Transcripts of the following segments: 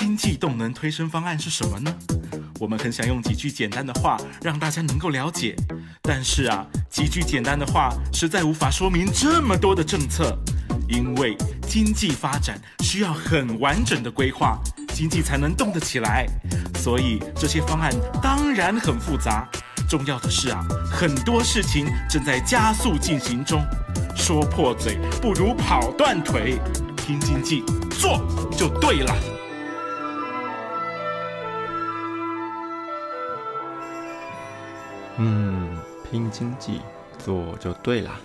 经济动能推升方案是什么呢？我们很想用几句简单的话让大家能够了解，但是啊，几句简单的话实在无法说明这么多的政策，因为经济发展需要很完整的规划，经济才能动得起来。所以这些方案当然很复杂。重要的是啊，很多事情正在加速进行中。说破嘴不如跑断腿，听经济做就对了。嗯，拼经济做就对啦。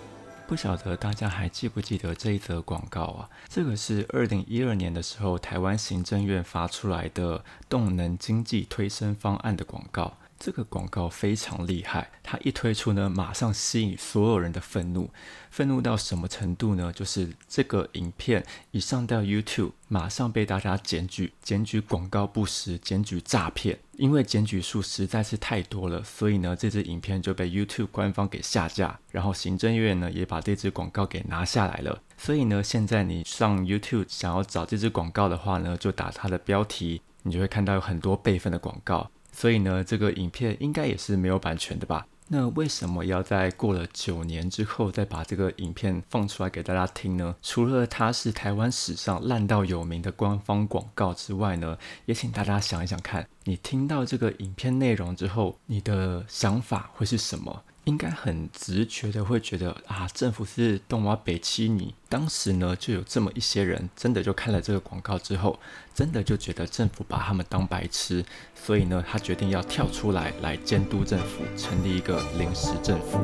不晓得大家还记不记得这一则广告啊？这个是二零一二年的时候台湾行政院发出来的动能经济推升方案的广告。这个广告非常厉害，它一推出呢，马上吸引所有人的愤怒。愤怒到什么程度呢？就是这个影片一上到 YouTube，马上被大家检举，检举广告不实，检举诈骗。因为检举数实在是太多了，所以呢，这支影片就被 YouTube 官方给下架。然后行政院呢，也把这支广告给拿下来了。所以呢，现在你上 YouTube 想要找这支广告的话呢，就打它的标题，你就会看到有很多备份的广告。所以呢，这个影片应该也是没有版权的吧？那为什么要在过了九年之后再把这个影片放出来给大家听呢？除了它是台湾史上烂到有名的官方广告之外呢，也请大家想一想看，你听到这个影片内容之后，你的想法会是什么？应该很直觉的会觉得啊，政府是动挖北七你。当时呢，就有这么一些人，真的就看了这个广告之后，真的就觉得政府把他们当白痴，所以呢，他决定要跳出来来监督政府，成立一个临时政府。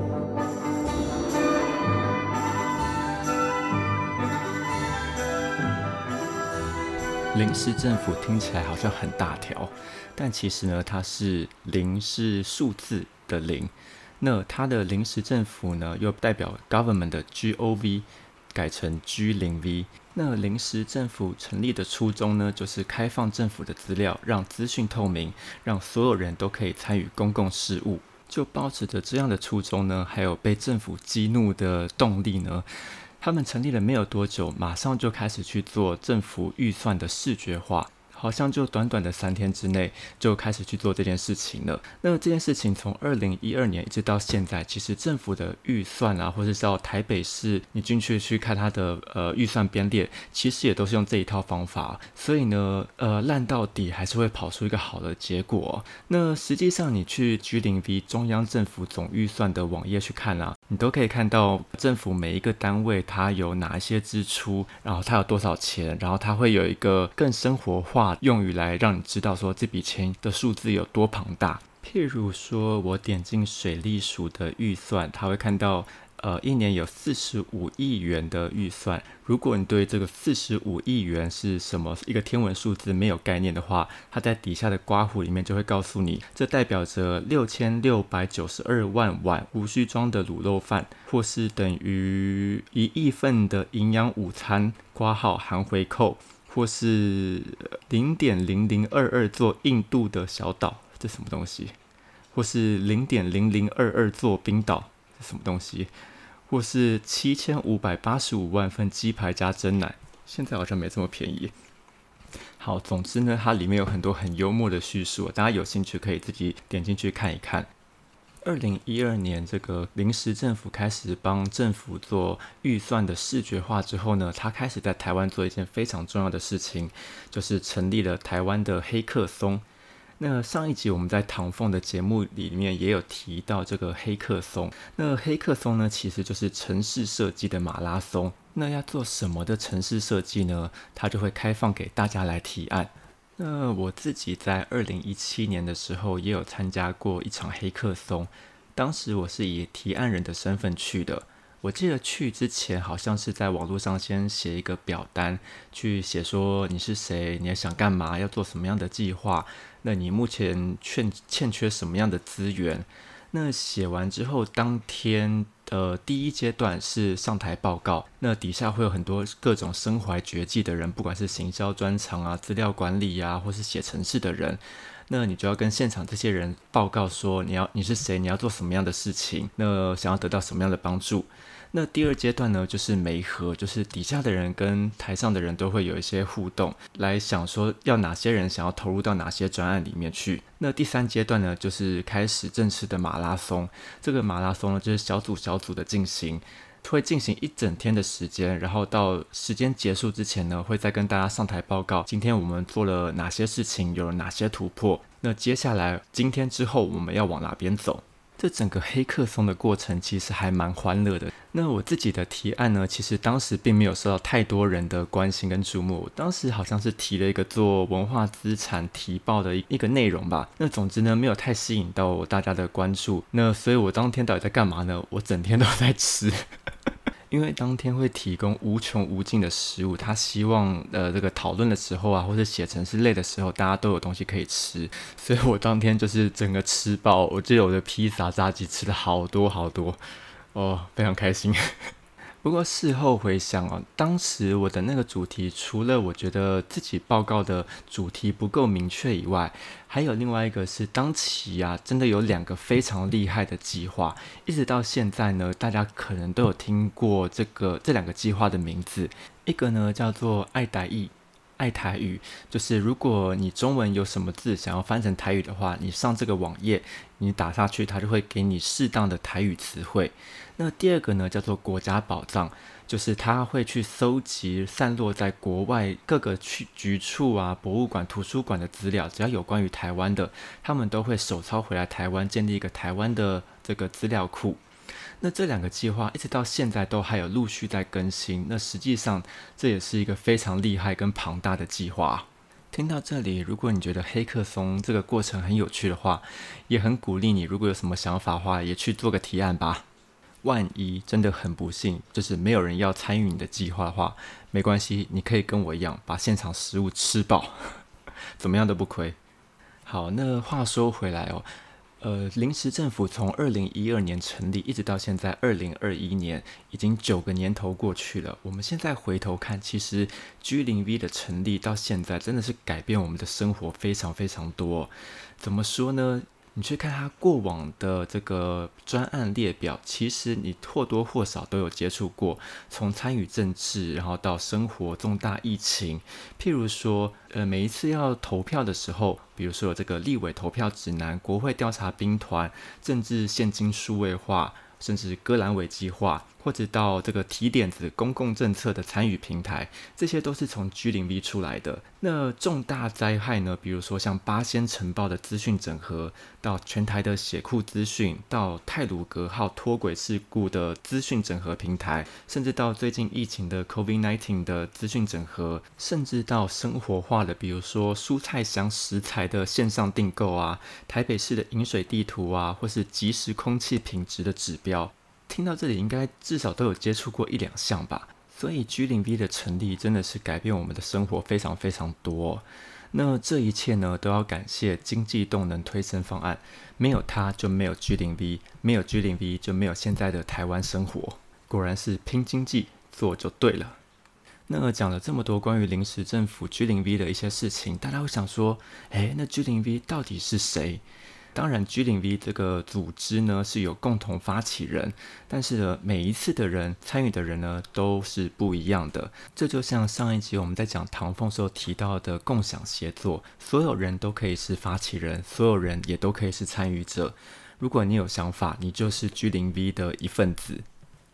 临时政府听起来好像很大条，但其实呢，它是零是数字的零。那它的临时政府呢，又代表 government 的 G O V 改成 G 零 V。那临时政府成立的初衷呢，就是开放政府的资料，让资讯透明，让所有人都可以参与公共事务。就保持着这样的初衷呢，还有被政府激怒的动力呢，他们成立了没有多久，马上就开始去做政府预算的视觉化。好像就短短的三天之内就开始去做这件事情了。那这件事情从二零一二年一直到现在，其实政府的预算啊，或者是到台北市，你进去去看它的呃预算编列，其实也都是用这一套方法。所以呢，呃，烂到底还是会跑出一个好的结果。那实际上你去 G 零 V 中央政府总预算的网页去看啊，你都可以看到政府每一个单位它有哪一些支出，然后它有多少钱，然后它会有一个更生活化。用语来让你知道说这笔钱的数字有多庞大。譬如说，我点进水利署的预算，它会看到，呃，一年有四十五亿元的预算。如果你对这个四十五亿元是什么一个天文数字没有概念的话，它在底下的刮胡里面就会告诉你，这代表着六千六百九十二万碗无需装的卤肉饭，或是等于一亿份的营养午餐，刮号含回扣。或是零点零零二二座印度的小岛，这什么东西？或是零点零零二二座冰岛，这什么东西？或是七千五百八十五万份鸡排加蒸奶，现在好像没这么便宜。好，总之呢，它里面有很多很幽默的叙述，大家有兴趣可以自己点进去看一看。二零一二年，这个临时政府开始帮政府做预算的视觉化之后呢，他开始在台湾做一件非常重要的事情，就是成立了台湾的黑客松。那上一集我们在唐凤的节目里面也有提到这个黑客松。那黑客松呢，其实就是城市设计的马拉松。那要做什么的城市设计呢？它就会开放给大家来提案。那我自己在二零一七年的时候也有参加过一场黑客松，当时我是以提案人的身份去的。我记得去之前好像是在网络上先写一个表单，去写说你是谁，你要想干嘛，要做什么样的计划，那你目前欠欠缺什么样的资源。那写完之后，当天。呃，第一阶段是上台报告，那底下会有很多各种身怀绝技的人，不管是行销专长啊、资料管理呀，或是写程式的人，那你就要跟现场这些人报告说，你要你是谁，你要做什么样的事情，那想要得到什么样的帮助。那第二阶段呢，就是媒合，就是底下的人跟台上的人都会有一些互动，来想说要哪些人想要投入到哪些专案里面去。那第三阶段呢，就是开始正式的马拉松。这个马拉松呢，就是小组小组的进行，会进行一整天的时间，然后到时间结束之前呢，会再跟大家上台报告，今天我们做了哪些事情，有了哪些突破。那接下来今天之后我们要往哪边走？这整个黑客松的过程其实还蛮欢乐的。那我自己的提案呢，其实当时并没有受到太多人的关心跟注目。当时好像是提了一个做文化资产提报的一个内容吧。那总之呢，没有太吸引到大家的关注。那所以我当天到底在干嘛呢？我整天都在吃。因为当天会提供无穷无尽的食物，他希望呃这个讨论的时候啊，或者写程式累的时候，大家都有东西可以吃，所以我当天就是整个吃饱，我记得我的披萨、炸鸡吃了好多好多，哦，非常开心。不过事后回想哦，当时我的那个主题，除了我觉得自己报告的主题不够明确以外，还有另外一个是当期啊，真的有两个非常厉害的计划，一直到现在呢，大家可能都有听过这个这两个计划的名字，一个呢叫做爱台语。爱台语就是如果你中文有什么字想要翻成台语的话，你上这个网页，你打下去，它就会给你适当的台语词汇。那第二个呢，叫做国家宝藏，就是它会去搜集散落在国外各个区局处啊、博物馆、图书馆的资料，只要有关于台湾的，他们都会手抄回来台湾，建立一个台湾的这个资料库。那这两个计划一直到现在都还有陆续在更新。那实际上这也是一个非常厉害跟庞大的计划。听到这里，如果你觉得黑客松这个过程很有趣的话，也很鼓励你，如果有什么想法的话，也去做个提案吧。万一真的很不幸，就是没有人要参与你的计划的话，没关系，你可以跟我一样把现场食物吃饱，怎么样都不亏。好，那话说回来哦。呃，临时政府从二零一二年成立，一直到现在二零二一年，已经九个年头过去了。我们现在回头看，其实 G 零 V 的成立到现在，真的是改变我们的生活非常非常多。怎么说呢？你去看他过往的这个专案列表，其实你或多或少都有接触过，从参与政治，然后到生活重大疫情，譬如说，呃，每一次要投票的时候，比如说这个立委投票指南、国会调查兵团、政治现金数位化，甚至戈兰伟计划。或者到这个提点子公共政策的参与平台，这些都是从 G 零 V 出来的。那重大灾害呢？比如说像八仙城报的资讯整合，到全台的血库资讯，到泰鲁格号脱轨事故的资讯整合平台，甚至到最近疫情的 COVID-19 的资讯整合，甚至到生活化的，比如说蔬菜箱食材的线上订购啊，台北市的饮水地图啊，或是即时空气品质的指标。听到这里，应该至少都有接触过一两项吧。所以 G 零 V 的成立真的是改变我们的生活非常非常多。那这一切呢，都要感谢经济动能推升方案，没有它就没有 G 零 V，没有 G 零 V 就没有现在的台湾生活。果然是拼经济做就对了。那讲了这么多关于临时政府 G 零 V 的一些事情，大家会想说，诶，那 G 零 V 到底是谁？当然，G 零 V 这个组织呢是有共同发起人，但是呢，每一次的人参与的人呢都是不一样的。这就像上一集我们在讲唐凤时候提到的共享协作，所有人都可以是发起人，所有人也都可以是参与者。如果你有想法，你就是 G 零 V 的一份子。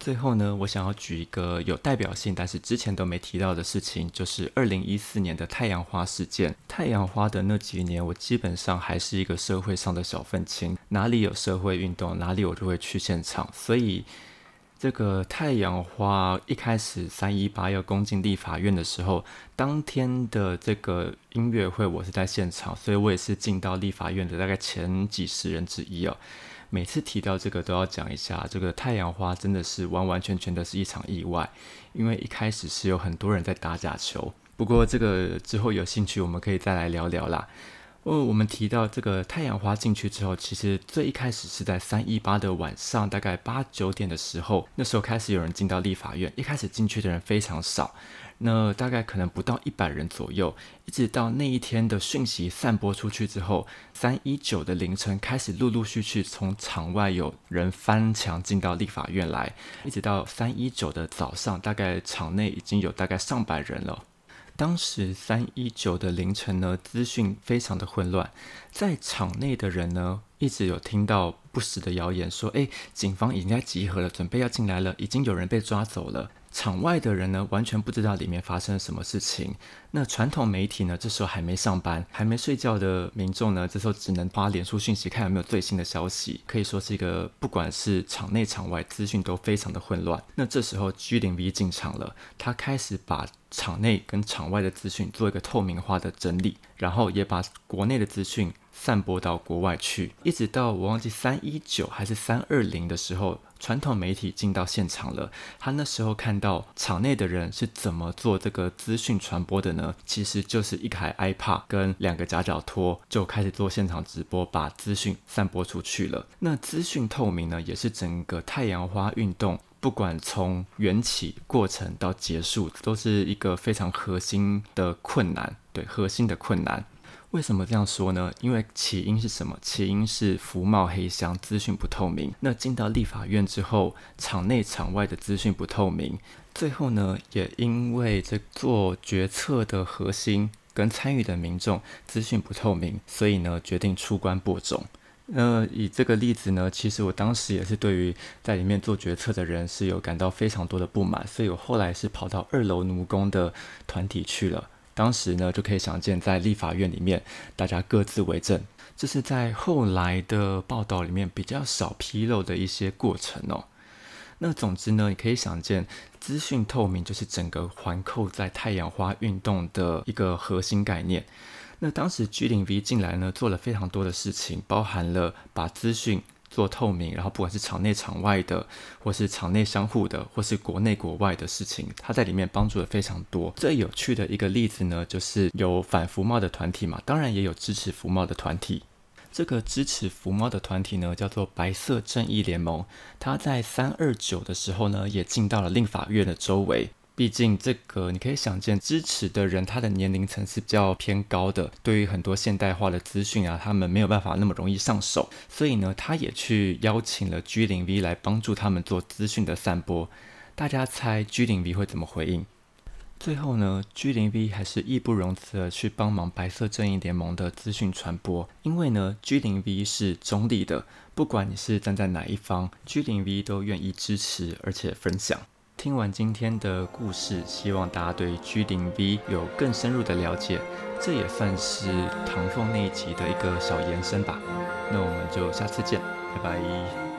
最后呢，我想要举一个有代表性，但是之前都没提到的事情，就是二零一四年的太阳花事件。太阳花的那几年，我基本上还是一个社会上的小愤青，哪里有社会运动，哪里我就会去现场。所以，这个太阳花一开始三一八要攻进立法院的时候，当天的这个音乐会，我是在现场，所以我也是进到立法院的大概前几十人之一哦。每次提到这个都要讲一下，这个太阳花真的是完完全全的是一场意外，因为一开始是有很多人在打假球。不过这个之后有兴趣我们可以再来聊聊啦。哦，我们提到这个太阳花进去之后，其实最一开始是在三一八的晚上，大概八九点的时候，那时候开始有人进到立法院，一开始进去的人非常少。那大概可能不到一百人左右，一直到那一天的讯息散播出去之后，三一九的凌晨开始陆陆续续从场外有人翻墙进到立法院来，一直到三一九的早上，大概场内已经有大概上百人了。当时三一九的凌晨呢，资讯非常的混乱，在场内的人呢，一直有听到不实的谣言，说，诶，警方已经在集合了，准备要进来了，已经有人被抓走了。场外的人呢，完全不知道里面发生了什么事情。那传统媒体呢，这时候还没上班，还没睡觉的民众呢，这时候只能发脸书讯息，看有没有最新的消息。可以说是一个，不管是场内场外，资讯都非常的混乱。那这时候 G 零 V 进场了，他开始把场内跟场外的资讯做一个透明化的整理，然后也把国内的资讯。散播到国外去，一直到我忘记三一九还是三二零的时候，传统媒体进到现场了。他那时候看到场内的人是怎么做这个资讯传播的呢？其实就是一台 iPad 跟两个夹脚拖就开始做现场直播，把资讯散播出去了。那资讯透明呢，也是整个太阳花运动，不管从缘起过程到结束，都是一个非常核心的困难，对核心的困难。为什么这样说呢？因为起因是什么？起因是福茂黑箱，资讯不透明。那进到立法院之后，场内场外的资讯不透明。最后呢，也因为这做决策的核心跟参与的民众资讯不透明，所以呢，决定出关播种。那以这个例子呢，其实我当时也是对于在里面做决策的人是有感到非常多的不满，所以我后来是跑到二楼奴工的团体去了。当时呢，就可以想见，在立法院里面，大家各自为政，这是在后来的报道里面比较少披露的一些过程哦。那总之呢，你可以想见，资讯透明就是整个环扣在太阳花运动的一个核心概念。那当时 G 零 V 进来呢，做了非常多的事情，包含了把资讯。做透明，然后不管是场内场外的，或是场内相互的，或是国内国外的事情，他在里面帮助了非常多。最有趣的一个例子呢，就是有反服贸的团体嘛，当然也有支持服贸的团体。这个支持服贸的团体呢，叫做白色正义联盟。他在三二九的时候呢，也进到了令法院的周围。毕竟，这个你可以想见，支持的人他的年龄层是比较偏高的，对于很多现代化的资讯啊，他们没有办法那么容易上手，所以呢，他也去邀请了 G 零 V 来帮助他们做资讯的散播。大家猜 G 零 V 会怎么回应？最后呢，G 零 V 还是义不容辞的去帮忙白色正义联盟的资讯传播，因为呢，G 零 V 是中立的，不管你是站在哪一方，G 零 V 都愿意支持而且分享。听完今天的故事，希望大家对 G 零 V 有更深入的了解。这也算是唐凤那一集的一个小延伸吧。那我们就下次见，拜拜。